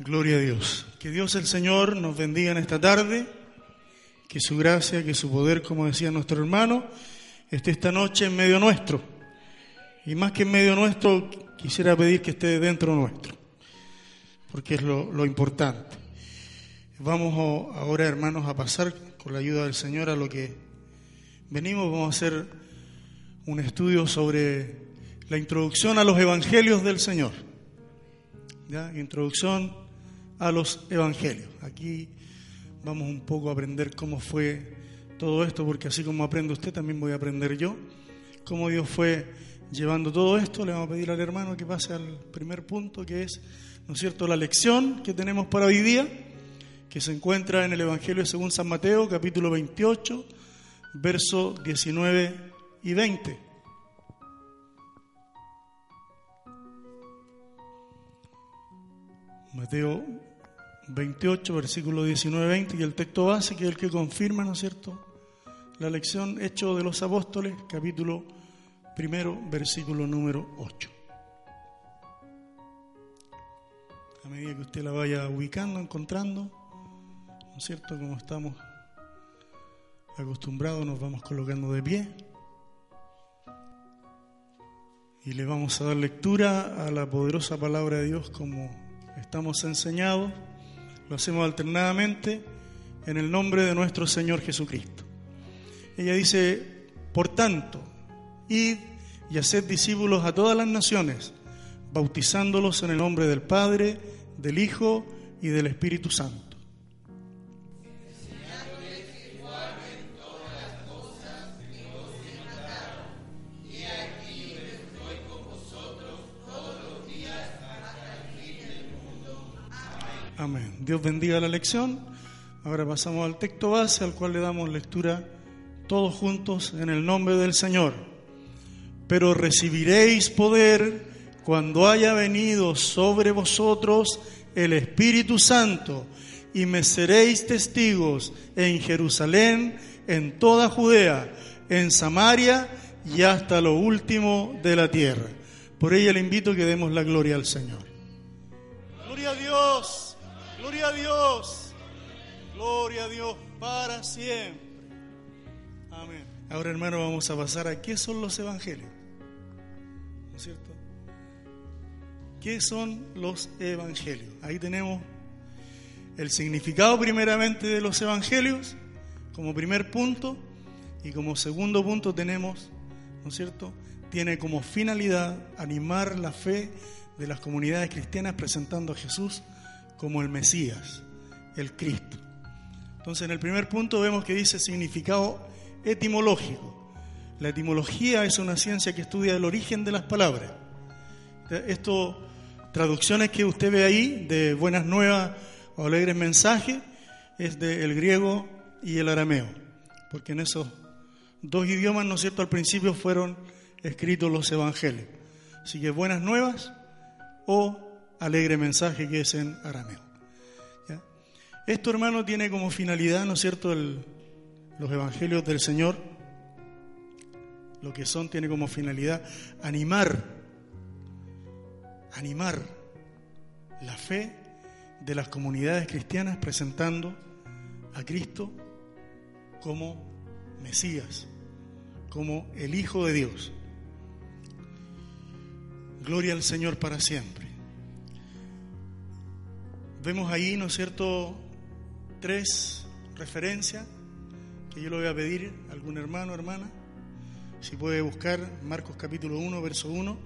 Gloria a Dios. Que Dios el Señor nos bendiga en esta tarde. Que su gracia, que su poder, como decía nuestro hermano, esté esta noche en medio nuestro. Y más que en medio nuestro, quisiera pedir que esté dentro nuestro. Porque es lo, lo importante. Vamos ahora, hermanos, a pasar con la ayuda del Señor a lo que venimos. Vamos a hacer un estudio sobre la introducción a los evangelios del Señor. Introducción a los evangelios. Aquí vamos un poco a aprender cómo fue todo esto, porque así como aprende usted, también voy a aprender yo. Cómo Dios fue llevando todo esto. Le vamos a pedir al hermano que pase al primer punto, que es, ¿no es cierto?, la lección que tenemos para hoy día, que se encuentra en el Evangelio según San Mateo, capítulo 28, versos 19 y 20. Mateo 28, versículo 19-20, y el texto base, que es el que confirma, ¿no es cierto?, la lección Hecho de los Apóstoles, capítulo primero, versículo número 8. A medida que usted la vaya ubicando, encontrando, ¿no es cierto?, como estamos acostumbrados, nos vamos colocando de pie. Y le vamos a dar lectura a la poderosa palabra de Dios como estamos enseñados lo hacemos alternadamente en el nombre de nuestro Señor Jesucristo. Ella dice, por tanto, id y haced discípulos a todas las naciones, bautizándolos en el nombre del Padre, del Hijo y del Espíritu Santo Amén. Dios bendiga la lección. Ahora pasamos al texto base al cual le damos lectura todos juntos en el nombre del Señor. Pero recibiréis poder cuando haya venido sobre vosotros el Espíritu Santo y me seréis testigos en Jerusalén, en toda Judea, en Samaria y hasta lo último de la tierra. Por ella le invito que demos la gloria al Señor. Gloria a Dios. Gloria a Dios. Para siempre. Amén. Ahora, hermano, vamos a pasar a qué son los evangelios. ¿No es cierto? ¿Qué son los evangelios? Ahí tenemos el significado primeramente de los evangelios como primer punto y como segundo punto tenemos, ¿no es cierto? Tiene como finalidad animar la fe de las comunidades cristianas presentando a Jesús como el Mesías, el Cristo. Entonces en el primer punto vemos que dice significado etimológico. La etimología es una ciencia que estudia el origen de las palabras. Esto, traducciones que usted ve ahí de buenas nuevas o alegres mensajes, es del griego y el arameo, porque en esos dos idiomas, ¿no es cierto?, al principio fueron escritos los evangelios. Así que buenas nuevas o alegre mensaje que es en arameo. Esto, hermano, tiene como finalidad, ¿no es cierto?, los evangelios del Señor, lo que son, tiene como finalidad animar, animar la fe de las comunidades cristianas presentando a Cristo como Mesías, como el Hijo de Dios. Gloria al Señor para siempre. Vemos ahí, ¿no es cierto?, tres referencias que yo le voy a pedir a algún hermano hermana. Si puede buscar Marcos capítulo 1, verso 1.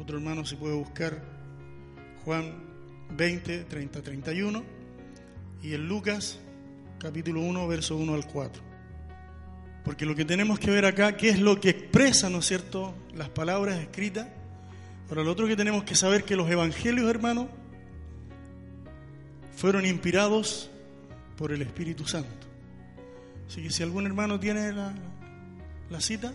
Otro hermano si puede buscar Juan 20, 30, 31. Y en Lucas capítulo 1, verso 1 al 4. Porque lo que tenemos que ver acá, ¿qué es lo que expresa, ¿no es cierto?, las palabras escritas. Ahora, lo otro que tenemos que saber que los evangelios, hermanos, fueron inspirados por el Espíritu Santo. Así que si algún hermano tiene la, la cita,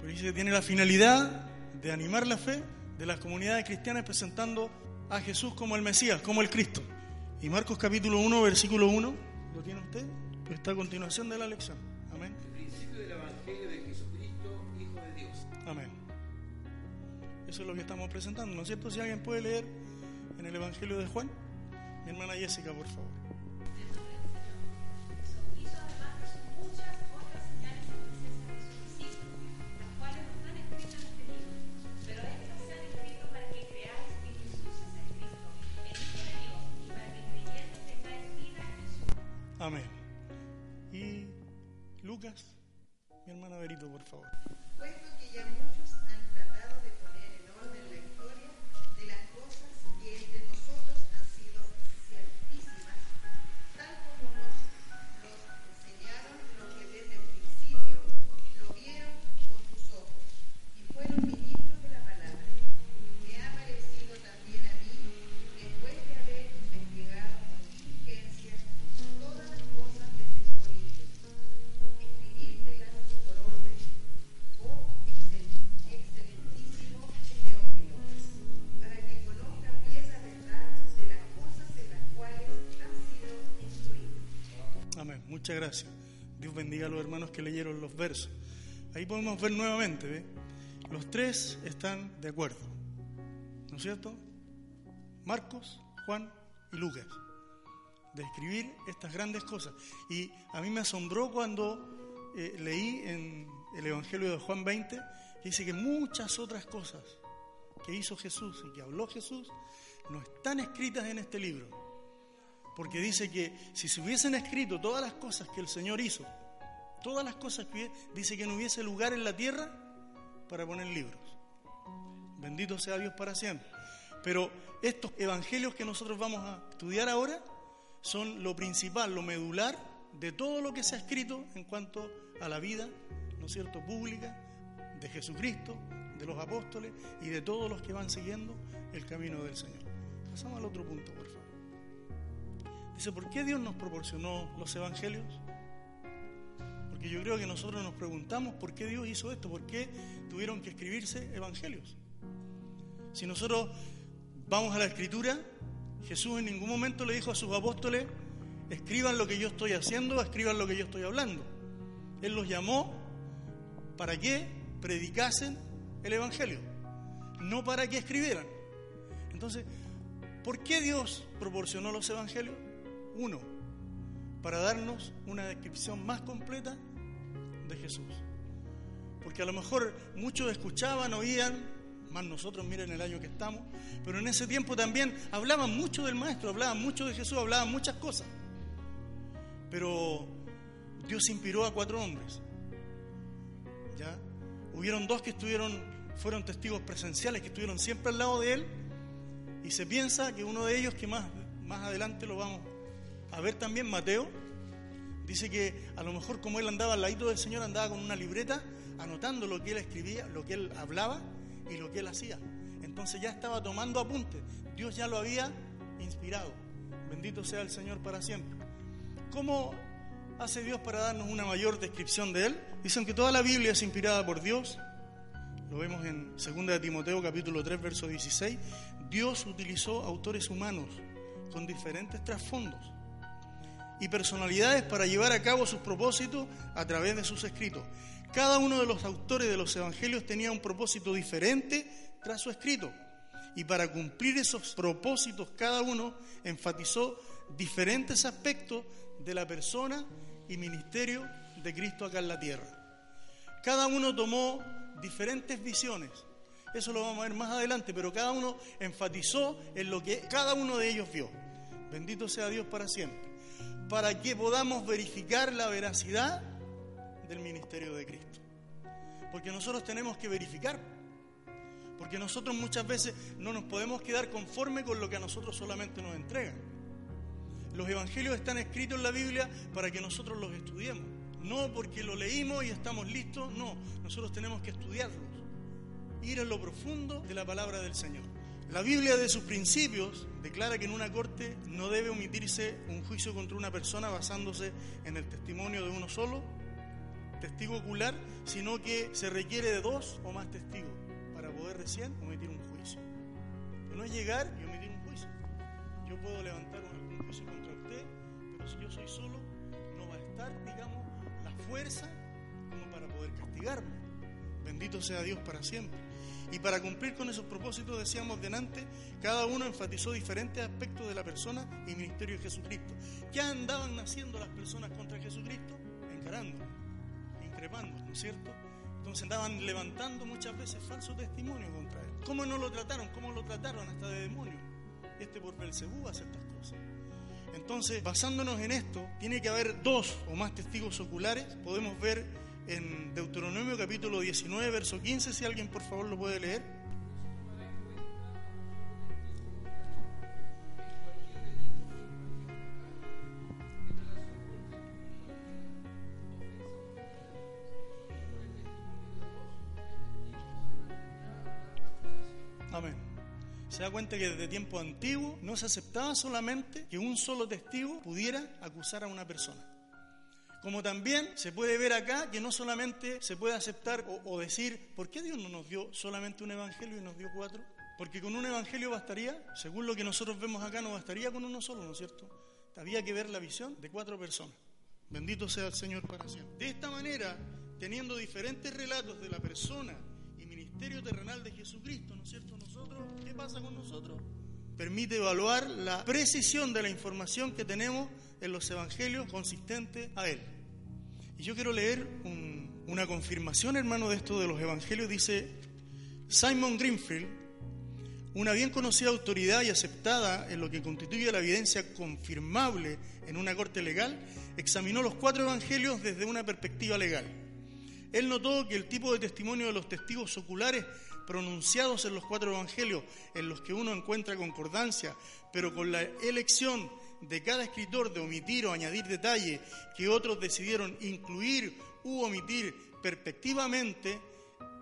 pues dice que tiene la finalidad de animar la fe de las comunidades cristianas presentando a Jesús como el Mesías, como el Cristo. Y Marcos capítulo 1, versículo 1, ¿lo tiene usted? Pues está a continuación de la lección. Amén. El principio del Evangelio de Jesucristo, Hijo de Dios. Amén. Eso es lo que estamos presentando, ¿no es cierto? Si alguien puede leer en el Evangelio de Juan, mi hermana Jessica, por favor. Hizo además muchas otras señales y presencias de sus discípulos, las Dios bendiga a los hermanos que leyeron los versos. Ahí podemos ver nuevamente, ¿ve? Los tres están de acuerdo. ¿No es cierto? Marcos, Juan y Lucas. De escribir estas grandes cosas. Y a mí me asombró cuando eh, leí en el Evangelio de Juan 20, que dice que muchas otras cosas que hizo Jesús y que habló Jesús no están escritas en este libro. Porque dice que si se hubiesen escrito todas las cosas que el Señor hizo, todas las cosas que dice que no hubiese lugar en la tierra para poner libros. Bendito sea Dios para siempre. Pero estos evangelios que nosotros vamos a estudiar ahora son lo principal, lo medular de todo lo que se ha escrito en cuanto a la vida, ¿no es cierto?, pública de Jesucristo, de los apóstoles y de todos los que van siguiendo el camino del Señor. Pasamos al otro punto, por favor. Dice, ¿por qué Dios nos proporcionó los evangelios? Porque yo creo que nosotros nos preguntamos por qué Dios hizo esto, por qué tuvieron que escribirse evangelios. Si nosotros vamos a la escritura, Jesús en ningún momento le dijo a sus apóstoles, escriban lo que yo estoy haciendo, escriban lo que yo estoy hablando. Él los llamó para que predicasen el evangelio, no para que escribieran. Entonces, ¿por qué Dios proporcionó los evangelios? Uno, para darnos una descripción más completa de Jesús. Porque a lo mejor muchos escuchaban, oían, más nosotros, miren el año que estamos, pero en ese tiempo también hablaban mucho del Maestro, hablaban mucho de Jesús, hablaban muchas cosas. Pero Dios inspiró a cuatro hombres. ¿Ya? Hubieron dos que estuvieron, fueron testigos presenciales, que estuvieron siempre al lado de Él, y se piensa que uno de ellos, que más, más adelante lo vamos a ver también, Mateo, dice que a lo mejor como él andaba al ladito del Señor, andaba con una libreta anotando lo que él escribía, lo que él hablaba y lo que él hacía. Entonces ya estaba tomando apuntes. Dios ya lo había inspirado. Bendito sea el Señor para siempre. ¿Cómo hace Dios para darnos una mayor descripción de Él? Dicen que toda la Biblia es inspirada por Dios. Lo vemos en 2 de Timoteo capítulo 3 verso 16. Dios utilizó autores humanos con diferentes trasfondos y personalidades para llevar a cabo sus propósitos a través de sus escritos. Cada uno de los autores de los evangelios tenía un propósito diferente tras su escrito. Y para cumplir esos propósitos, cada uno enfatizó diferentes aspectos de la persona y ministerio de Cristo acá en la tierra. Cada uno tomó diferentes visiones. Eso lo vamos a ver más adelante, pero cada uno enfatizó en lo que cada uno de ellos vio. Bendito sea Dios para siempre. Para que podamos verificar la veracidad del ministerio de Cristo. Porque nosotros tenemos que verificar. Porque nosotros muchas veces no nos podemos quedar conforme con lo que a nosotros solamente nos entregan. Los evangelios están escritos en la Biblia para que nosotros los estudiemos. No porque lo leímos y estamos listos, no. Nosotros tenemos que estudiarlos. Ir a lo profundo de la palabra del Señor. La Biblia de sus principios declara que en una corte no debe omitirse un juicio contra una persona basándose en el testimonio de uno solo, testigo ocular, sino que se requiere de dos o más testigos para poder recién omitir un juicio. Que no es llegar y omitir un juicio. Yo puedo levantar un, un juicio contra usted, pero si yo soy solo, no va a estar, digamos, la fuerza como para poder castigarme. Bendito sea Dios para siempre. Y para cumplir con esos propósitos, decíamos delante, cada uno enfatizó diferentes aspectos de la persona y ministerio de Jesucristo. ¿Qué andaban haciendo las personas contra Jesucristo? Encarándolo, increpándolo, ¿no es cierto? Entonces andaban levantando muchas veces falso testimonio contra él. ¿Cómo no lo trataron? ¿Cómo lo trataron hasta de demonio? Este por Belcebú hace estas cosas. Entonces, basándonos en esto, tiene que haber dos o más testigos oculares. Podemos ver en Deuteronomio capítulo 19, verso 15, si alguien por favor lo puede leer. Amén. Se da cuenta que desde tiempo antiguo no se aceptaba solamente que un solo testigo pudiera acusar a una persona. Como también se puede ver acá que no solamente se puede aceptar o, decir, ¿por qué Dios no nos dio solamente un evangelio y nos dio cuatro? Porque con un evangelio bastaría, según lo que nosotros vemos acá, no bastaría con uno solo, ¿no es cierto? Había que ver la visión de cuatro personas. Bendito sea el Señor para siempre. De esta manera, teniendo diferentes relatos de la persona y ministerio terrenal de Jesucristo, ¿no es cierto? Nosotros, ¿qué pasa con nosotros? Permite evaluar la precisión de la información que tenemos en los evangelios consistente a él. Y yo quiero leer un, una confirmación, hermano, de esto de los evangelios. Dice Simon Greenfield, una bien conocida autoridad y aceptada en lo que constituye la evidencia confirmable en una corte legal, examinó los cuatro evangelios desde una perspectiva legal. Él notó que el tipo de testimonio de los testigos oculares pronunciados en los cuatro evangelios, en los que uno encuentra concordancia, pero con la elección de cada escritor de omitir o añadir detalles que otros decidieron incluir u omitir perspectivamente,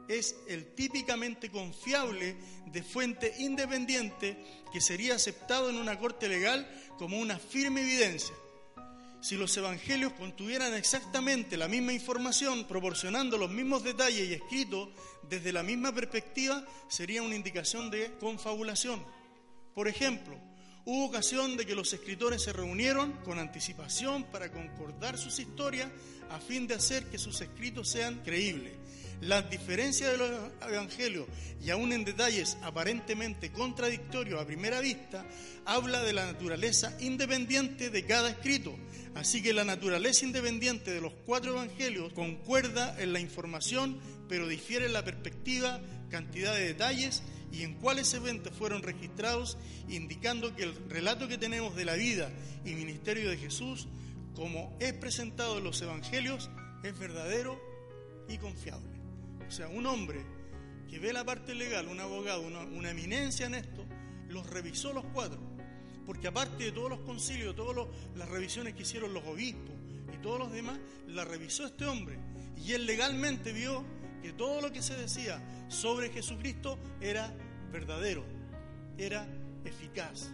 es el típicamente confiable de fuente independiente que sería aceptado en una corte legal como una firme evidencia. Si los evangelios contuvieran exactamente la misma información, proporcionando los mismos detalles y escritos desde la misma perspectiva, sería una indicación de confabulación. Por ejemplo, hubo ocasión de que los escritores se reunieron con anticipación para concordar sus historias a fin de hacer que sus escritos sean creíbles. Las diferencias de los evangelios, y aún en detalles aparentemente contradictorios a primera vista, habla de la naturaleza independiente de cada escrito. Así que la naturaleza independiente de los cuatro evangelios concuerda en la información, pero difiere en la perspectiva, cantidad de detalles y en cuáles eventos fueron registrados, indicando que el relato que tenemos de la vida y ministerio de Jesús, como es presentado en los evangelios, es verdadero y confiable. O sea, un hombre que ve la parte legal, un abogado, una, eminencia en esto, los revisó los cuatro. Porque aparte de todos los concilios, todas las revisiones que hicieron los obispos y todos los demás, la revisó este hombre. Y él legalmente vio que todo lo que se decía sobre Jesucristo era verdadero, era eficaz.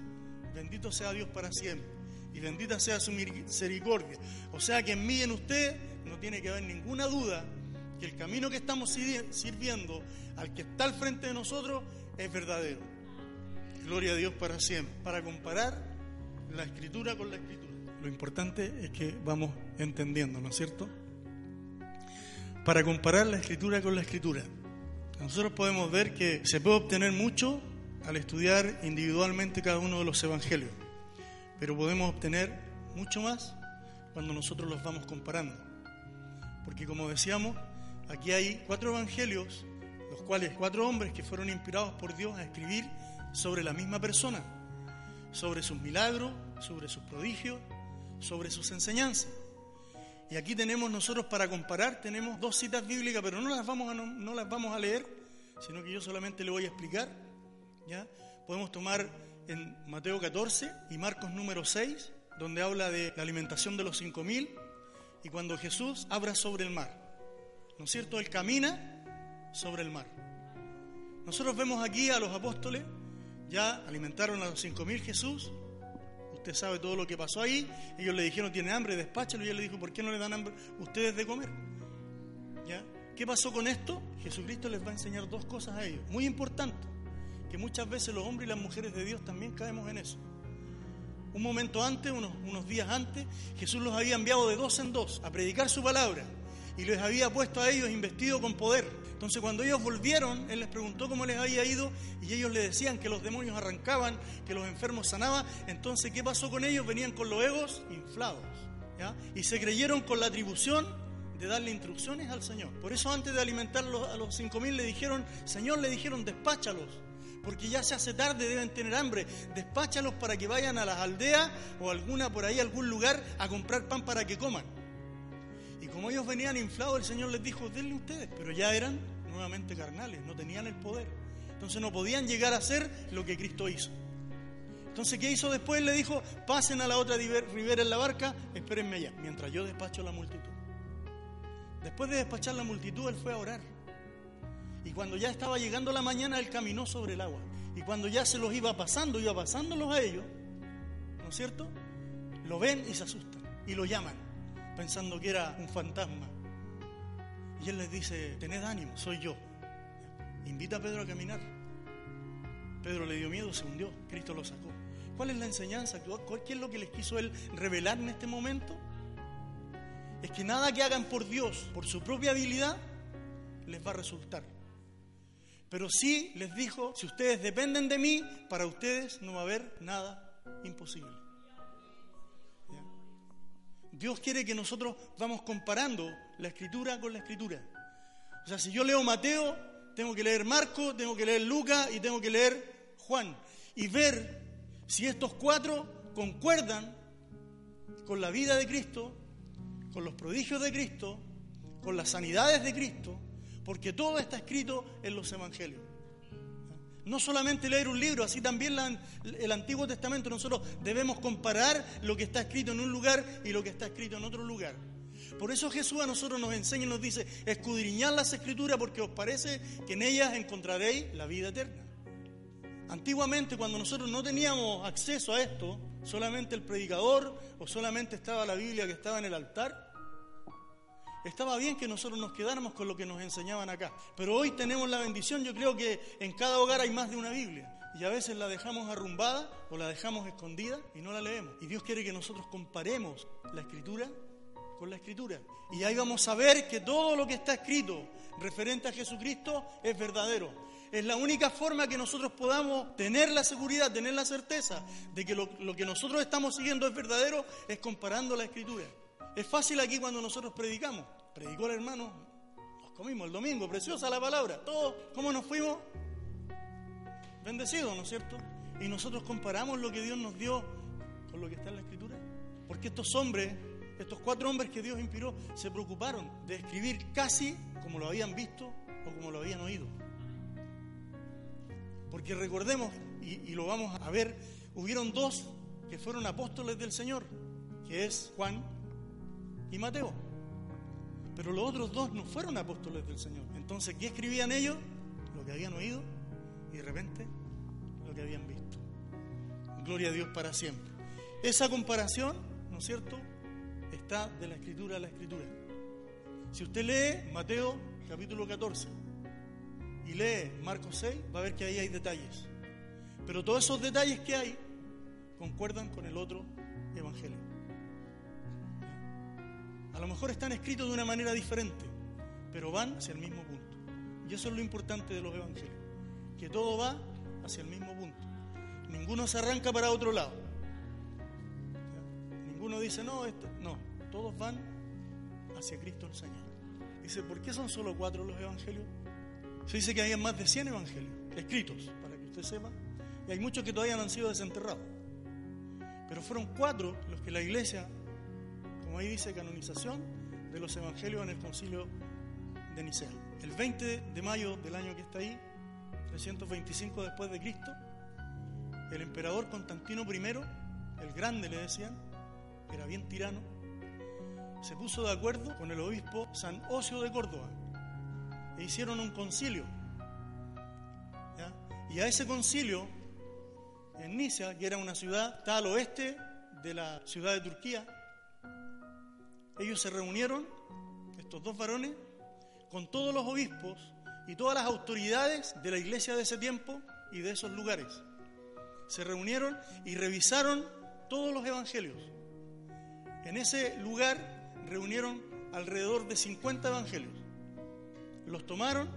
Bendito sea Dios para siempre. Y bendita sea su misericordia. O sea que en mí en usted no tiene que haber ninguna duda que el camino que estamos sirviendo al que está al frente de nosotros es verdadero. Gloria a Dios para siempre. Para comparar la escritura con la escritura. Lo importante es que vamos entendiendo, ¿no es cierto? Para comparar la escritura con la escritura. Nosotros podemos ver que se puede obtener mucho al estudiar individualmente cada uno de los evangelios, pero podemos obtener mucho más cuando nosotros los vamos comparando. Porque como decíamos, Aquí hay cuatro evangelios, los cuales cuatro hombres que fueron inspirados por Dios a escribir sobre la misma persona, sobre sus milagros, sobre sus prodigios, sobre sus enseñanzas. Y aquí tenemos nosotros para comparar, tenemos dos citas bíblicas, pero no las vamos a, no, las vamos a leer, sino que yo solamente le voy a explicar. ¿ya? Podemos tomar en Mateo 14 y Marcos número 6, donde habla de la alimentación de los cinco mil, y cuando Jesús abra sobre el mar. ¿no es cierto? Él camina sobre el mar. Nosotros vemos aquí a los apóstoles Ya alimentaron a los cinco mil Jesús. Usted sabe todo lo que pasó ahí. Ellos le dijeron, tiene hambre, despáchalo. Y él le dijo, ¿por qué no le dan hambre ustedes de comer? ¿Ya? ¿Qué pasó con esto? Jesucristo les va a enseñar dos cosas a ellos. Muy importante. Que muchas veces los hombres y las mujeres de Dios también caemos en eso. Un momento antes, unos, unos días antes, Jesús los había enviado de dos en dos a predicar su palabra y les había puesto a ellos investido con poder. Entonces cuando ellos volvieron, Él les preguntó cómo les había ido y ellos le decían que los demonios arrancaban, que los enfermos sanaban. Entonces, ¿qué pasó con ellos? Venían con los egos inflados ¿ya? y se creyeron con la atribución de darle instrucciones al Señor. Por eso antes de alimentarlos a los cinco mil le dijeron, Señor, le dijeron, despáchalos porque ya se hace tarde, deben tener hambre. Despáchalos para que vayan a las aldeas o alguna por ahí, algún lugar, a comprar pan para que coman. Como ellos venían inflados, el Señor les dijo, denle ustedes, pero ya eran nuevamente carnales, no tenían el poder. Entonces no podían llegar a hacer lo que Cristo hizo. Entonces, ¿qué hizo después? Le dijo, pasen a la otra ribera en la barca, espérenme allá, mientras yo despacho la multitud. Después de despachar la multitud, él fue a orar. Y cuando ya estaba llegando la mañana, él caminó sobre el agua. Y cuando ya se los iba pasando, iba pasándolos a ellos, ¿no es cierto? Lo ven y se asustan. Y lo llaman, pensando que era un fantasma. Y él les dice, tened ánimo, soy yo. Invita a Pedro a caminar. Pedro le dio miedo, se hundió, Cristo lo sacó. ¿Cuál es la enseñanza? ¿Qué es lo que les quiso él revelar en este momento? Es que nada que hagan por Dios, por su propia habilidad, les va a resultar. Pero sí les dijo, si ustedes dependen de mí, para ustedes no va a haber nada imposible. Dios quiere que nosotros vamos comparando la escritura con la escritura. O sea, si yo leo Mateo, tengo que leer Marco, tengo que leer Lucas y tengo que leer Juan. Y ver si estos cuatro concuerdan con la vida de Cristo, con los prodigios de Cristo, con las sanidades de Cristo, porque todo está escrito en los evangelios. No solamente leer un libro, así también el Antiguo Testamento. Nosotros debemos comparar lo que está escrito en un lugar y lo que está escrito en otro lugar. Por eso Jesús a nosotros nos enseña y nos dice, escudriñad las escrituras porque os parece que en ellas encontraréis la vida eterna. Antiguamente cuando nosotros no teníamos acceso a esto, solamente el predicador o solamente estaba la Biblia que estaba en el altar, estaba bien que nosotros nos quedáramos con lo que nos enseñaban acá. Pero hoy tenemos la bendición, yo creo que en cada hogar hay más de una Biblia. Y a veces la dejamos arrumbada o la dejamos escondida y no la leemos. Y Dios quiere que nosotros comparemos la escritura con la escritura. Y ahí vamos a ver que todo lo que está escrito referente a Jesucristo es verdadero. Es la única forma que nosotros podamos tener la seguridad, tener la certeza de que lo, lo que nosotros estamos siguiendo es verdadero, es comparando la escritura. Es fácil aquí cuando nosotros predicamos. Predicó el hermano, nos comimos el domingo, preciosa la palabra. Todos, ¿cómo nos fuimos? Bendecidos, ¿no es cierto? Y nosotros comparamos lo que Dios nos dio con lo que está en la Escritura. Porque estos hombres, estos cuatro hombres que Dios inspiró, se preocuparon de escribir casi como lo habían visto o como lo habían oído. Porque recordemos, y, y lo vamos a ver, hubieron dos que fueron apóstoles del Señor, que es Juan y Mateo. Pero los otros dos no fueron apóstoles del Señor. Entonces, ¿qué escribían ellos? Lo que habían oído y de repente lo que habían visto. Gloria a Dios para siempre. Esa comparación, ¿no es cierto?, está de la escritura a la escritura. Si usted lee Mateo capítulo 14 y lee Marcos 6, va a ver que ahí hay detalles. Pero todos esos detalles que hay concuerdan con el otro evangelio. A lo mejor están escritos de una manera diferente, pero van hacia el mismo punto. Y eso es lo importante de los evangelios, que todo va hacia el mismo punto. Ninguno se arranca para otro lado. Ninguno dice, no, esto, no, todos van hacia Cristo el Señor. Dice, ¿por qué son solo cuatro los evangelios? Se dice que hay más de 100 evangelios escritos, para que usted sepa, y hay muchos que todavía no han sido desenterrados. Pero fueron cuatro los que la iglesia ahí dice canonización de los evangelios en el concilio de Nicea. El 20 de mayo del año que está ahí, 325 después de Cristo, el emperador Constantino I, el grande le decían, era bien tirano, se puso de acuerdo con el obispo San Ocio de Córdoba e hicieron un concilio. Y a ese concilio en Nicia, que era una ciudad, está al oeste de la ciudad de Turquía. Ellos se reunieron, estos dos varones, con todos los obispos y todas las autoridades de la iglesia de ese tiempo y de esos lugares. Se reunieron y revisaron todos los evangelios. En ese lugar reunieron alrededor de 50 evangelios. Los tomaron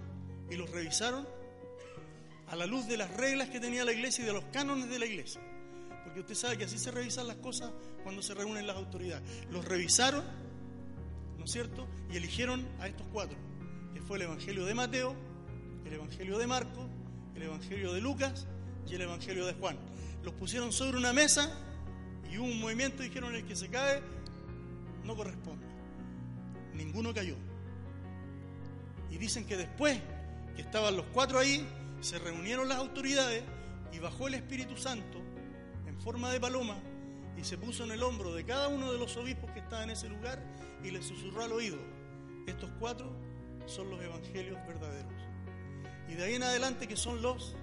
y los revisaron a la luz de las reglas que tenía la iglesia y de los cánones de la iglesia. Porque usted sabe que así se revisan las cosas cuando se reúnen las autoridades. Los revisaron, ¿no es cierto? Y eligieron a estos cuatro, que fue el Evangelio de Mateo, el Evangelio de Marco, el Evangelio de Lucas y el Evangelio de Juan. Los pusieron sobre una mesa y hubo un movimiento y dijeron el que se cae no corresponde. Ninguno cayó. Y dicen que después que estaban los cuatro ahí, se reunieron las autoridades y bajó el Espíritu Santo en forma de paloma y se puso en el hombro de cada uno de los obispos que estaban en ese lugar y les susurró al oído, estos cuatro son los evangelios verdaderos. Y de ahí en adelante que son los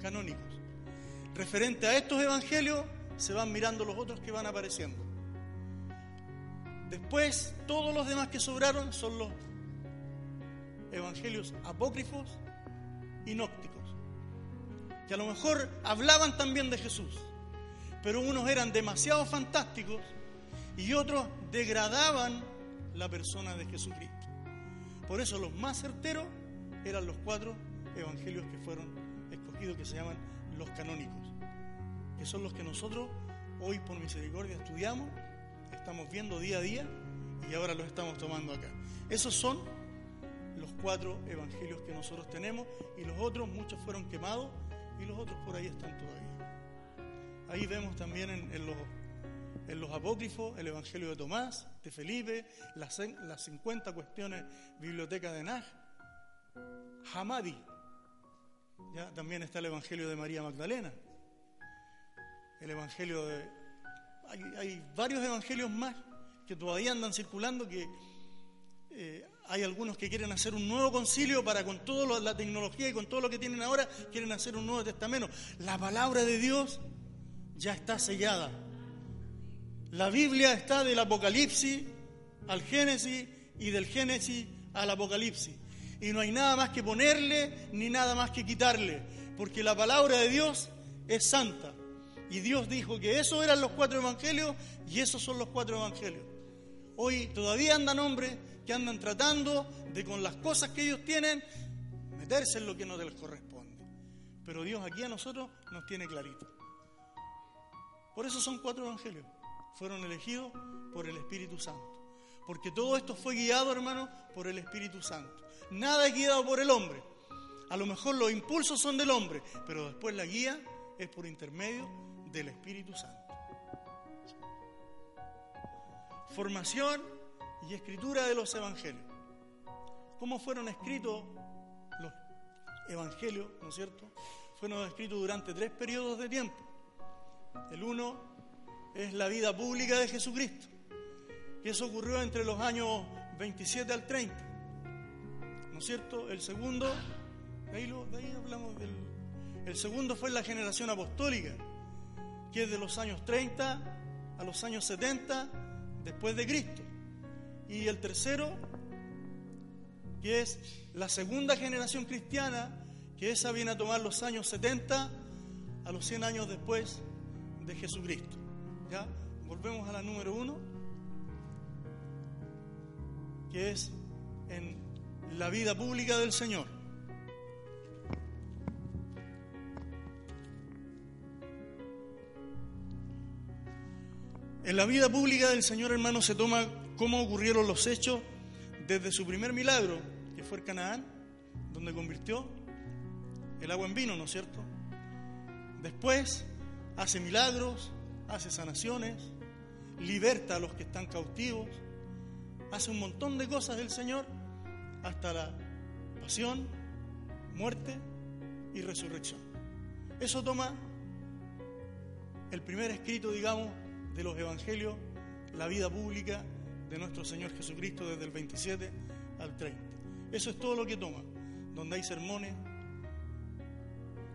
canónicos. Referente a estos evangelios se van mirando los otros que van apareciendo. Después, todos los demás que sobraron son los evangelios apócrifos y gnósticos, que a lo mejor hablaban también de Jesús, pero unos eran demasiado fantásticos y otros degradaban la persona de Jesucristo. Por eso los más certeros eran los cuatro evangelios que fueron escogidos, que se llaman los canónicos, que son los que nosotros hoy por misericordia estudiamos, estamos viendo día a día y ahora los estamos tomando acá. Esos son los cuatro evangelios que nosotros tenemos y los otros, muchos fueron quemados y los otros por ahí están todavía. Ahí vemos también en, los, apócrifos el evangelio de Tomás, de Felipe, las, las 50 cuestiones biblioteca de Naj, Hamadi. Ya también está el evangelio de María Magdalena, el evangelio de. Hay, hay varios evangelios más que todavía andan circulando que eh, hay algunos que quieren hacer un nuevo concilio para con toda la tecnología y con todo lo que tienen ahora, quieren hacer un nuevo testamento. La palabra de Dios ya está sellada. La Biblia está del Apocalipsis al Génesis y del Génesis al Apocalipsis. Y no hay nada más que ponerle ni nada más que quitarle, porque la palabra de Dios es santa. Y Dios dijo que esos eran los cuatro evangelios y esos son los cuatro evangelios. Hoy todavía andan hombres que andan tratando de con las cosas que ellos tienen meterse en lo que no les corresponde. Pero Dios aquí a nosotros nos tiene clarito. Por eso son cuatro evangelios. Fueron elegidos por el Espíritu Santo. Porque todo esto fue guiado, hermano, por el Espíritu Santo. Nada es guiado por el hombre. A lo mejor los impulsos son del hombre, pero después la guía es por intermedio del Espíritu Santo. Formación y escritura de los evangelios. ¿Cómo fueron escritos los evangelios, no es cierto? Fueron escritos durante tres periodos de tiempo. El uno es la vida pública de Jesucristo, que eso ocurrió entre los años 27 al 30. ¿No es cierto? El segundo, de ahí, de ahí hablamos del... El segundo fue la generación apostólica, que es de los años 30 a los años 70 después de Cristo. Y el tercero, que es la segunda generación cristiana, que esa viene a tomar los años 70 a los 100 años después de Jesucristo. ¿Ya? Volvemos a la número uno, que es en la vida pública del Señor. En la vida pública del Señor, hermano, se toma cómo ocurrieron los hechos desde su primer milagro, que fue el Canaán, donde convirtió el agua en vino, ¿no es cierto? Después hace milagros, hace sanaciones, liberta a los que están cautivos, hace un montón de cosas del Señor hasta la pasión, muerte y resurrección. Eso toma el primer escrito, digamos, de los evangelios, la vida pública de nuestro Señor Jesucristo desde el 27 al 30. Eso es todo lo que toma, donde hay sermones,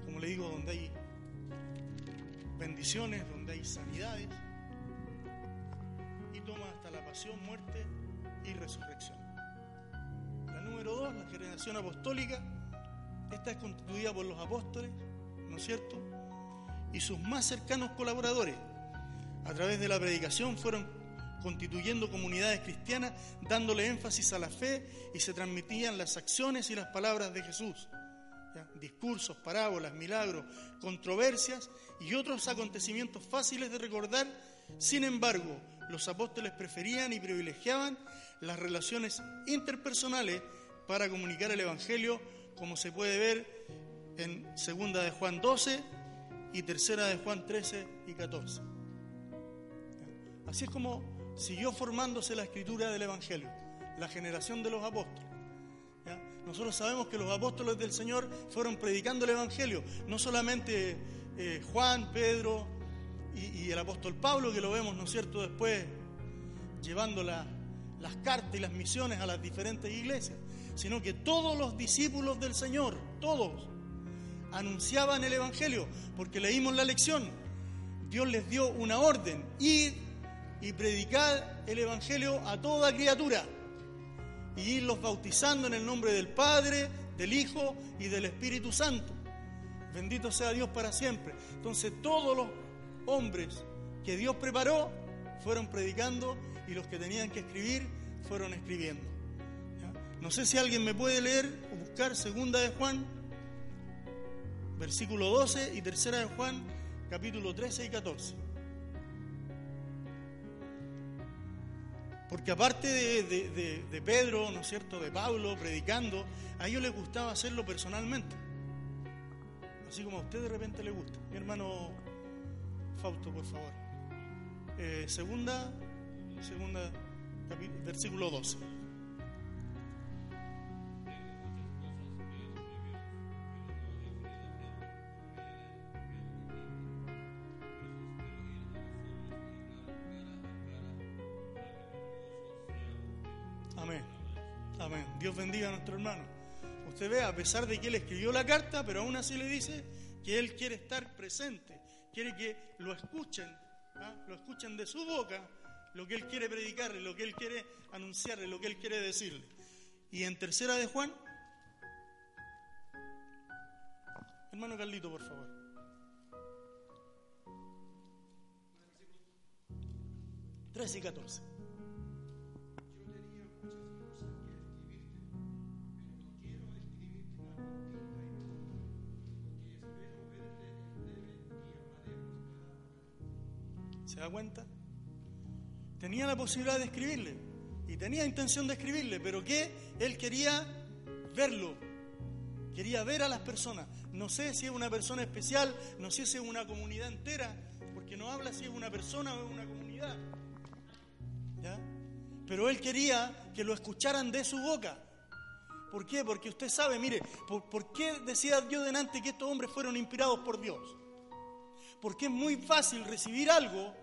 como le digo, donde hay bendiciones, donde hay sanidades, y toma hasta la pasión, muerte y resurrección. La número dos, la generación apostólica, esta es constituida por los apóstoles, ¿no es cierto? Y sus más cercanos colaboradores. A través de la predicación fueron constituyendo comunidades cristianas, dándole énfasis a la fe y se transmitían las acciones y las palabras de Jesús. Discursos, parábolas, milagros, controversias y otros acontecimientos fáciles de recordar. Sin embargo, los apóstoles preferían y privilegiaban las relaciones interpersonales para comunicar el Evangelio, como se puede ver en 2 de Juan 12 y 3 de Juan 13 y 14. Así es como siguió formándose la escritura del Evangelio, la generación de los apóstoles. Nosotros sabemos que los apóstoles del Señor fueron predicando el Evangelio, no solamente eh, Juan, Pedro y, el apóstol Pablo, que lo vemos, ¿no es cierto?, después llevando la, las cartas y las misiones a las diferentes iglesias, sino que todos los discípulos del Señor, todos, anunciaban el Evangelio, porque leímos la lección. Dios les dio una orden, ir y predicar el Evangelio a toda criatura y irlos bautizando en el nombre del Padre, del Hijo y del Espíritu Santo. Bendito sea Dios para siempre. Entonces todos los hombres que Dios preparó fueron predicando y los que tenían que escribir fueron escribiendo. No sé si alguien me puede leer o buscar segunda de Juan, versículo 12 y tercera de Juan, capítulo 13 y 14. Porque aparte de, de, de, Pedro, ¿no es cierto?, de Pablo predicando, a ellos les gustaba hacerlo personalmente. Así como a usted de repente le gusta. Mi hermano Fausto, por favor. Eh, segunda, segunda, versículo 12. Dios bendiga a nuestro hermano. Usted ve, a pesar de que él escribió la carta, pero aún así le dice que él quiere estar presente, quiere que lo escuchen, ¿ah? lo escuchen de su boca, lo que él quiere predicarle, lo que él quiere anunciarle, lo que él quiere decirle. Y en tercera de Juan, hermano Carlito, por favor. Trece y catorce. ¿Se da cuenta? Tenía la posibilidad de escribirle y tenía intención de escribirle, pero que él quería verlo, quería ver a las personas. No sé si es una persona especial, no sé si es una comunidad entera, porque no habla si es una persona o es una comunidad. ¿Ya? Pero él quería que lo escucharan de su boca. ¿Por qué? Porque usted sabe, mire, ¿por, ¿por qué decía Dios delante que estos hombres fueron inspirados por Dios? Porque es muy fácil recibir algo,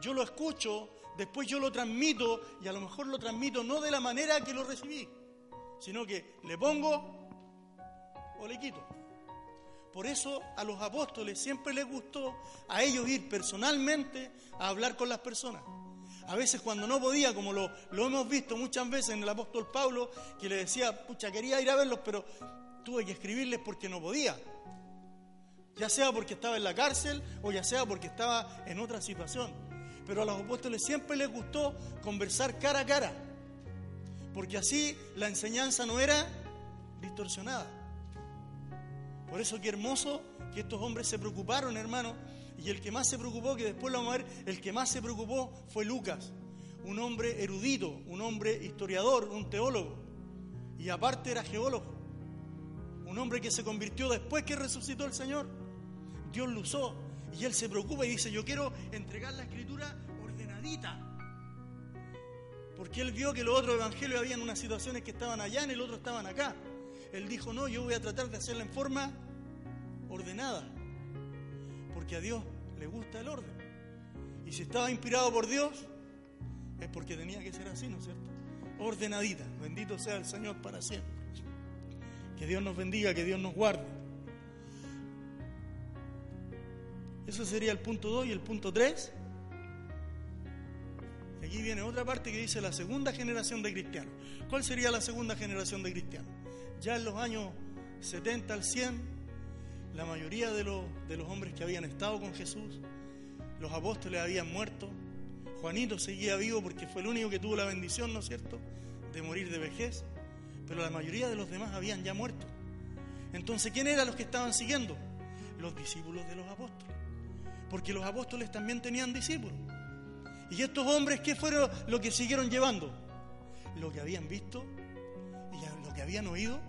yo lo escucho, después yo lo transmito y a lo mejor lo transmito no de la manera que lo recibí, sino que le pongo o le quito. Por eso a los apóstoles siempre les gustó a ellos ir personalmente a hablar con las personas. A veces cuando no podía, como lo, hemos visto muchas veces en el apóstol Pablo, que le decía, pucha, quería ir a verlos, pero tuve que escribirles porque no podía ya sea porque estaba en la cárcel o ya sea porque estaba en otra situación. Pero a los apóstoles siempre les gustó conversar cara a cara, porque así la enseñanza no era distorsionada. Por eso qué hermoso que estos hombres se preocuparon, hermano, y el que más se preocupó, que después lo vamos a ver, el que más se preocupó fue Lucas, un hombre erudito, un hombre historiador, un teólogo, y aparte era geólogo, un hombre que se convirtió después que resucitó el Señor. Dios lo usó y él se preocupa y dice, yo quiero entregar la escritura ordenadita. Porque él vio que los otros evangelios habían unas situaciones que estaban allá, en el otro estaban acá. Él dijo, no, yo voy a tratar de hacerla en forma ordenada. Porque a Dios le gusta el orden. Y si estaba inspirado por Dios, es porque tenía que ser así, ¿no es cierto? Ordenadita. Bendito sea el Señor para siempre. Que Dios nos bendiga, que Dios nos guarde. Eso sería el punto 2 y el punto 3. Aquí viene otra parte que dice la segunda generación de cristianos. ¿Cuál sería la segunda generación de cristianos? Ya en los años 70 al 100, la mayoría de los, de los hombres que habían estado con Jesús, los apóstoles habían muerto, Juanito seguía vivo porque fue el único que tuvo la bendición, ¿no es cierto?, de morir de vejez, pero la mayoría de los demás habían ya muerto. Entonces, ¿quién eran los que estaban siguiendo? Los discípulos de los apóstoles, porque los apóstoles también tenían discípulos. ¿Y estos hombres qué fueron lo que siguieron llevando? Lo que habían visto y lo que habían oído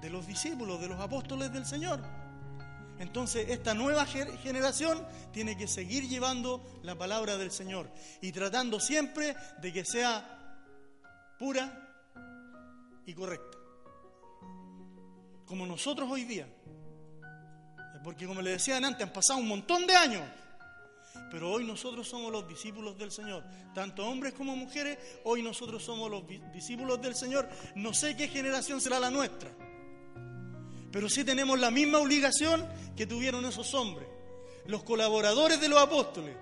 de los discípulos, de los apóstoles del Señor. Entonces esta nueva generación tiene que seguir llevando la palabra del Señor y tratando siempre de que sea pura y correcta. Como nosotros hoy día. Porque como le decían antes, han pasado un montón de años. Pero hoy nosotros somos los discípulos del Señor. Tanto hombres como mujeres, hoy nosotros somos los discípulos del Señor. No sé qué generación será la nuestra. Pero sí tenemos la misma obligación que tuvieron esos hombres, los colaboradores de los apóstoles,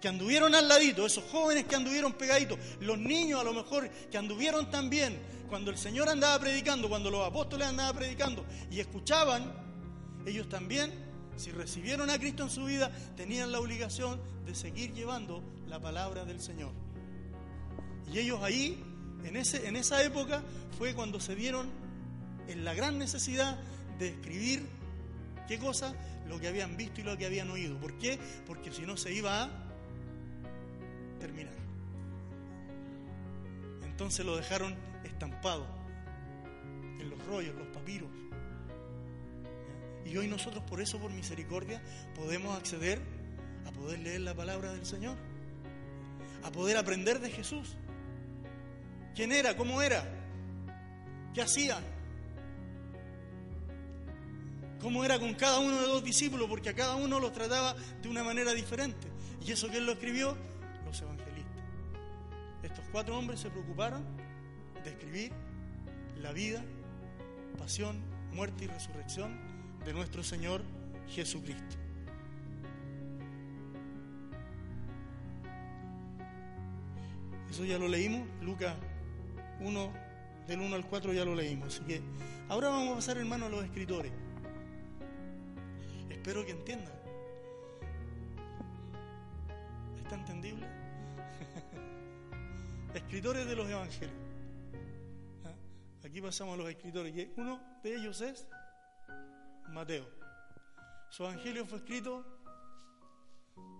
que anduvieron al ladito, esos jóvenes que anduvieron pegaditos, los niños a lo mejor que anduvieron también, cuando el Señor andaba predicando, cuando los apóstoles andaban predicando y escuchaban, ellos también, si recibieron a Cristo en su vida, tenían la obligación de seguir llevando la palabra del Señor. Y ellos ahí, en, ese, en esa época, fue cuando se dieron en la gran necesidad de escribir, ¿qué cosa? Lo que habían visto y lo que habían oído. ¿Por qué? Porque si no se iba a terminar. Entonces lo dejaron estampado en los rollos, los papiros. Y hoy nosotros por eso, por misericordia, podemos acceder a poder leer la palabra del Señor, a poder aprender de Jesús. ¿Quién era? ¿Cómo era? ¿Qué hacía? cómo era con cada uno de los discípulos, porque a cada uno los trataba de una manera diferente. Y eso que él lo escribió, los evangelistas. Estos cuatro hombres se preocuparon de escribir la vida, pasión, muerte y resurrección de nuestro Señor Jesucristo. Eso ya lo leímos, Lucas 1, del 1 al 4 ya lo leímos. Así que ahora vamos a pasar, hermano, a los escritores. Espero que entiendan. ¿Está entendible? escritores de los evangelios. ¿Ah? Aquí pasamos a los escritores. Uno de ellos es Mateo. Su evangelio fue escrito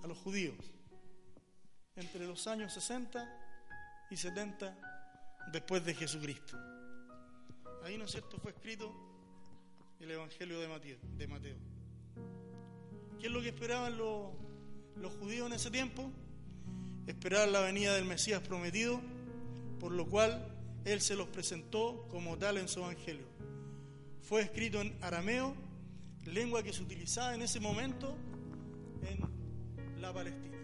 a los judíos entre los años 60 y 70 después de Jesucristo. Ahí, ¿no es cierto?, fue escrito el evangelio de Mateo. ¿Qué es lo que esperaban los, los judíos en ese tiempo? Esperar la venida del Mesías prometido, por lo cual Él se los presentó como tal en su Evangelio. Fue escrito en arameo, lengua que se utilizaba en ese momento en la Palestina,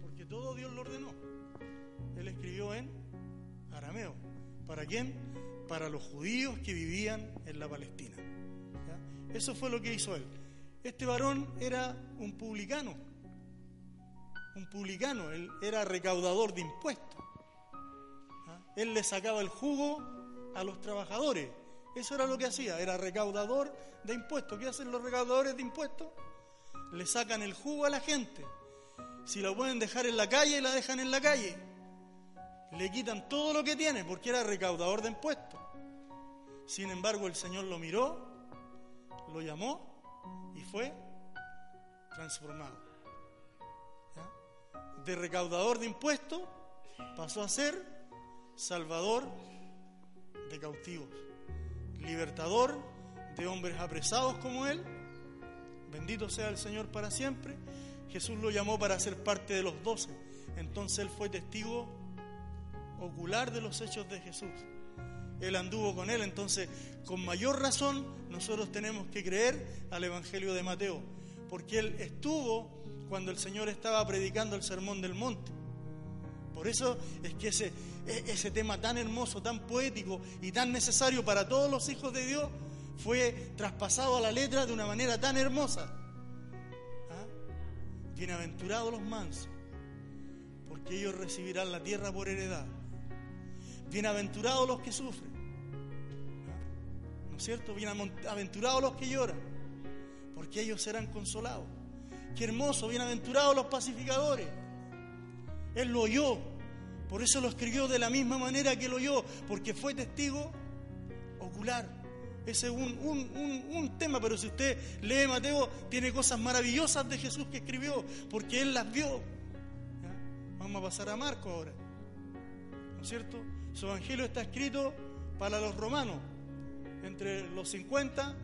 porque todo Dios lo ordenó. Él escribió en arameo. ¿Para quién? Para los judíos que vivían en la Palestina. Eso fue lo que hizo Él. Este varón era un publicano, un publicano, él era recaudador de impuestos. Él le sacaba el jugo a los trabajadores. Eso era lo que hacía, era recaudador de impuestos. ¿Qué hacen los recaudadores de impuestos? Le sacan el jugo a la gente. Si la pueden dejar en la calle, la dejan en la calle. Le quitan todo lo que tiene porque era recaudador de impuestos. Sin embargo, el Señor lo miró, lo llamó y fue transformado. De recaudador de impuestos pasó a ser salvador de cautivos, libertador de hombres apresados como él. Bendito sea el Señor para siempre. Jesús lo llamó para ser parte de los doce. Entonces él fue testigo ocular de los hechos de Jesús. Él anduvo con él, entonces con mayor razón nosotros tenemos que creer al Evangelio de Mateo, porque él estuvo cuando el Señor estaba predicando el Sermón del Monte. Por eso es que ese, e, ese tema tan hermoso, tan poético y tan necesario para todos los hijos de Dios fue traspasado a la letra de una manera tan hermosa. ¿Ah? Bienaventurados los mansos, porque ellos recibirán la tierra por heredad. Bienaventurados los que sufren, ¿no es cierto? Bienaventurados los que lloran, porque ellos serán consolados. Qué hermoso, bienaventurados los pacificadores. Él lo oyó, por eso lo escribió de la misma manera que lo oyó, porque fue testigo ocular. Ese es un, un- un- un tema, pero si usted lee Mateo, tiene cosas maravillosas de Jesús que escribió, porque Él las vio. Vamos a pasar a Marco ahora. ¿No es cierto? Su evangelio está escrito para los romanos, entre los 50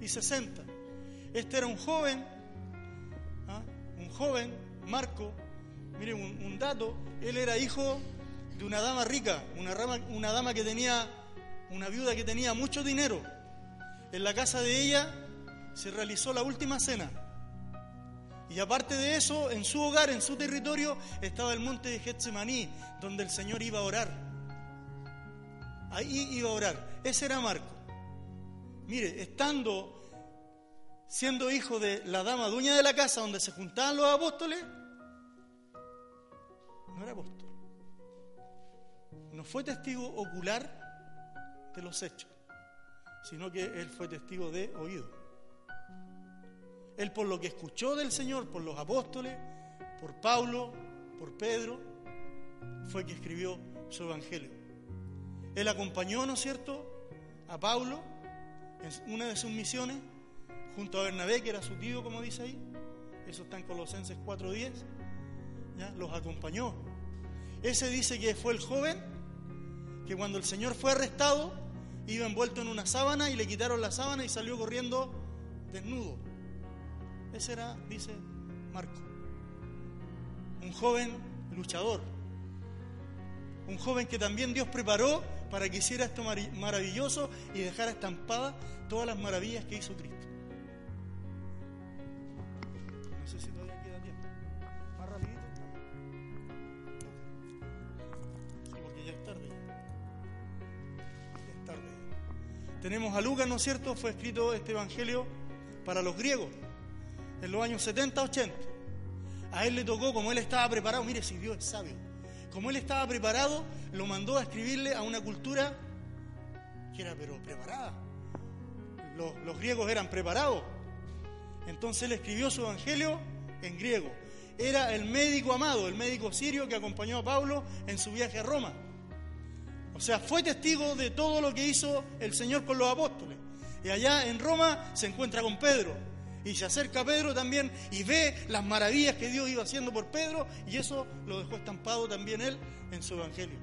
y 60. Este era un joven, ¿ah? un joven, Marco, miren un, dato, él era hijo de una dama rica, una, una dama que tenía, una viuda que tenía mucho dinero. En la casa de ella se realizó la última cena. Y aparte de eso, en su hogar, en su territorio, estaba el monte de Getsemaní, donde el Señor iba a orar. Ahí iba a orar. Ese era Marco. Mire, estando, siendo hijo de la dama dueña de la casa donde se juntaban los apóstoles, no era apóstol. No fue testigo ocular de los hechos, sino que él fue testigo de oído. Él por lo que escuchó del Señor, por los apóstoles, por Pablo, por Pedro, fue que escribió su evangelio. Él acompañó, ¿no es cierto?, a Pablo en una de sus misiones, junto a Bernabé, que era su tío, como dice ahí. Eso está en Colosenses 4.10. Los acompañó. Ese dice que fue el joven que cuando el Señor fue arrestado, iba envuelto en una sábana y le quitaron la sábana y salió corriendo desnudo. Ese era, dice Marco, un joven luchador, un joven que también Dios preparó para que hiciera esto maravilloso y dejara estampadas todas las maravillas que hizo Cristo. Tenemos a Lucas, ¿no es cierto? Fue escrito este evangelio para los griegos en los años 70, 80. A él le tocó, como él estaba preparado, mire si Dios es sabio, como él estaba preparado, lo mandó a escribirle a una cultura que era pero preparada. Los, los griegos eran preparados. Entonces él escribió su evangelio en griego. Era el médico amado, el médico sirio que acompañó a Pablo en su viaje a Roma. O sea, fue testigo de todo lo que hizo el Señor con los apóstoles. Y allá en Roma se encuentra con Pedro. Y se acerca a Pedro también y ve las maravillas que Dios iba haciendo por Pedro. Y eso lo dejó estampado también él en su evangelio.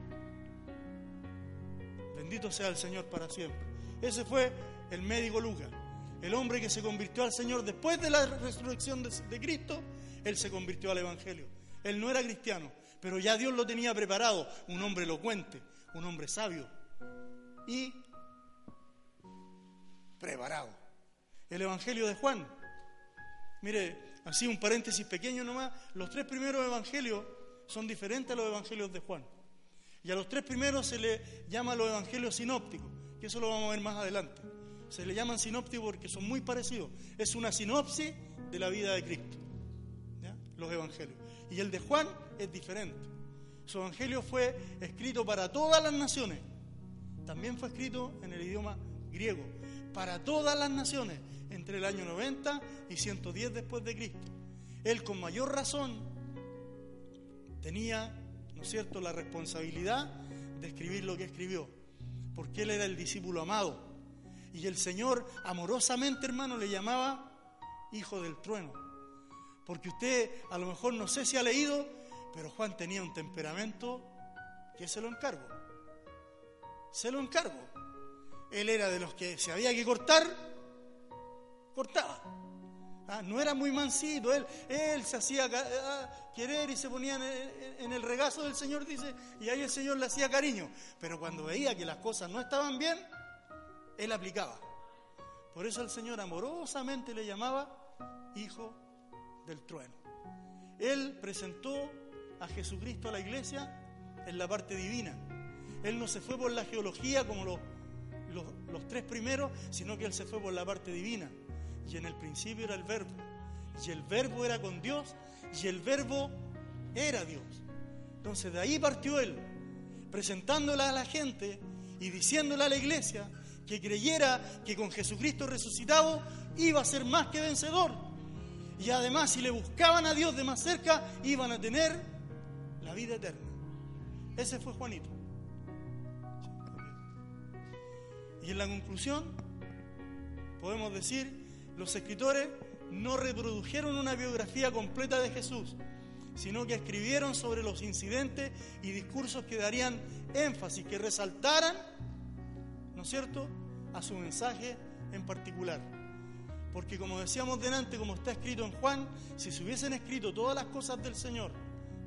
Bendito sea el Señor para siempre. Ese fue el médico Lucas. El hombre que se convirtió al Señor después de la resurrección de, Cristo, él se convirtió al Evangelio. Él no era cristiano, pero ya Dios lo tenía preparado. Un hombre elocuente, un hombre sabio y preparado. El Evangelio de Juan. Mire, así un paréntesis pequeño nomás. Los tres primeros evangelios son diferentes a los evangelios de Juan. Y a los tres primeros se le llama los evangelios sinópticos, que eso lo vamos a ver más adelante. Se le llaman sinópticos porque son muy parecidos. Es una sinopsis de la vida de Cristo. Los evangelios. Y el de Juan es diferente. Su evangelio fue escrito para todas las naciones. También fue escrito en el idioma griego. Para todas las naciones, entre el año 90 y 110 después de Cristo. Él con mayor razón tenía, ¿no es cierto?, la responsabilidad de escribir lo que escribió, porque él era el discípulo amado. Y el Señor amorosamente, hermano, le llamaba hijo del trueno. Porque usted a lo mejor no sé si ha leído, pero Juan tenía un temperamento que se lo encargo. Se lo encargo. Él era de los que si había que cortar, cortaba. Ah, no era muy mansito, él, él se hacía ah, querer y se ponía en el, en el regazo del Señor, dice, y ahí el Señor le hacía cariño. Pero cuando veía que las cosas no estaban bien, él aplicaba. Por eso el Señor amorosamente le llamaba hijo del trueno. Él presentó a Jesucristo a la iglesia en la parte divina. Él no se fue por la geología como los, los, tres primeros, sino que él se fue por la parte divina. Y en el principio era el verbo, y el verbo era con Dios y el verbo era Dios. Entonces de ahí partió él, presentándola a la gente y diciéndole a la iglesia que creyera que con Jesucristo resucitado iba a ser más que vencedor. Y además si le buscaban a Dios de más cerca, iban a tener la vida eterna. Ese fue Juanito. Y en la conclusión, podemos decir, los escritores no reprodujeron una biografía completa de Jesús, sino que escribieron sobre los incidentes y discursos que darían énfasis, que resaltaran, ¿no es cierto?, a su mensaje en particular. Porque como decíamos delante, como está escrito en Juan, si se hubiesen escrito todas las cosas del Señor,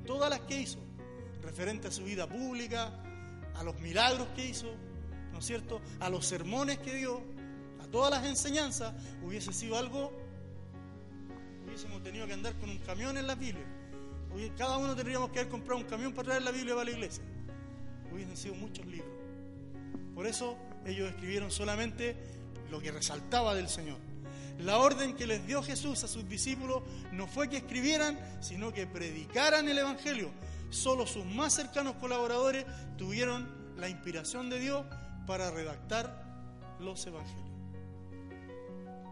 todas las que hizo, referente a su vida pública, a los milagros que hizo, ¿no es cierto?, a los sermones que dio, a todas las enseñanzas, hubiese sido algo, hubiésemos tenido que andar con un camión en la Biblia. Cada uno tendríamos que haber comprado un camión para traer la Biblia para la iglesia. Hubiesen sido muchos libros. Por eso ellos escribieron solamente lo que resaltaba del Señor. La orden que les dio Jesús a sus discípulos no fue que escribieran, sino que predicaran el Evangelio. Solo sus más cercanos colaboradores tuvieron la inspiración de Dios para redactar los Evangelios.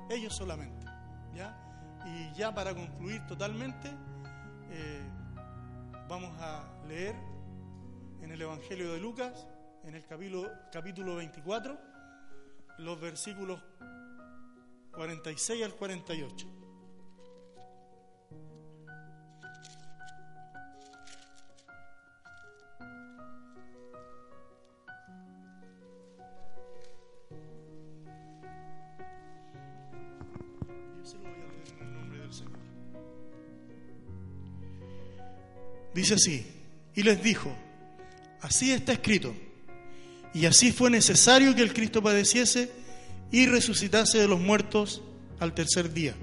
Ellos solamente. ¿ya? Y ya para concluir totalmente, eh, vamos a leer en el Evangelio de Lucas, en el capítulo, capítulo 24, los versículos 46 al 48. Yo se lo voy a leer en el nombre del Señor. Dice así, y les dijo, así está escrito, y así fue necesario que el Cristo padeciese y resucitase de los muertos al tercer día,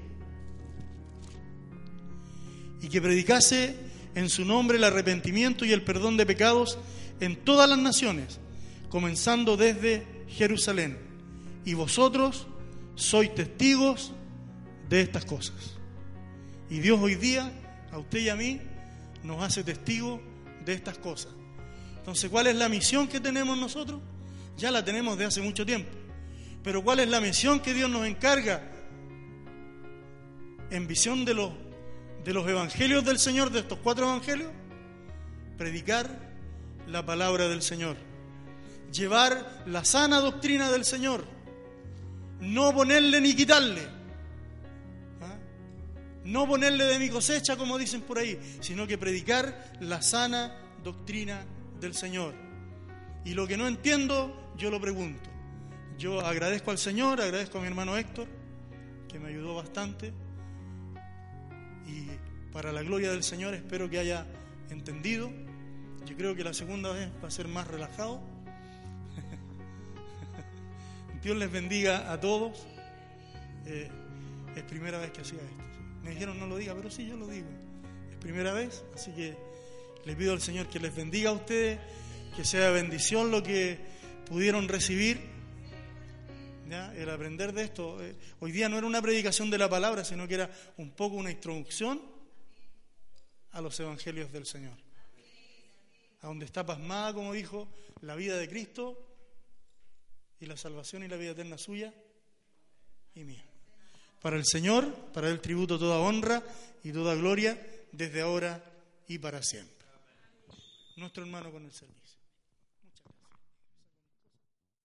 y que predicase en su nombre el arrepentimiento y el perdón de pecados en todas las naciones, comenzando desde Jerusalén. Y vosotros sois testigos de estas cosas. Y Dios hoy día, a usted y a mí, nos hace testigos de estas cosas. Entonces, ¿cuál es la misión que tenemos nosotros? Ya la tenemos de hace mucho tiempo. Pero ¿cuál es la misión que Dios nos encarga en visión de los, evangelios del Señor, de estos cuatro evangelios? Predicar la palabra del Señor. Llevar la sana doctrina del Señor. No ponerle ni quitarle. ¿Ah? No ponerle de mi cosecha, como dicen por ahí, sino que predicar la sana doctrina del Señor. Y lo que no entiendo, yo lo pregunto. Yo agradezco al Señor, agradezco a mi hermano Héctor, que me ayudó bastante. Y para la gloria del Señor espero que haya entendido. Yo creo que la segunda vez va a ser más relajado. Dios les bendiga a todos. Eh, es primera vez que hacía esto. Me dijeron no lo diga, pero sí, yo lo digo. Es primera vez, así que le pido al Señor que les bendiga a ustedes, que sea bendición lo que pudieron recibir. El aprender de esto. eh, hoy día no era una predicación de la palabra, sino que era un poco una introducción a los evangelios del Señor. A donde está pasmada, como dijo, la vida de Cristo y la salvación y la vida eterna suya y mía. Para el Señor, para el tributo toda honra y toda gloria, desde ahora y para siempre. Nuestro hermano con el servicio.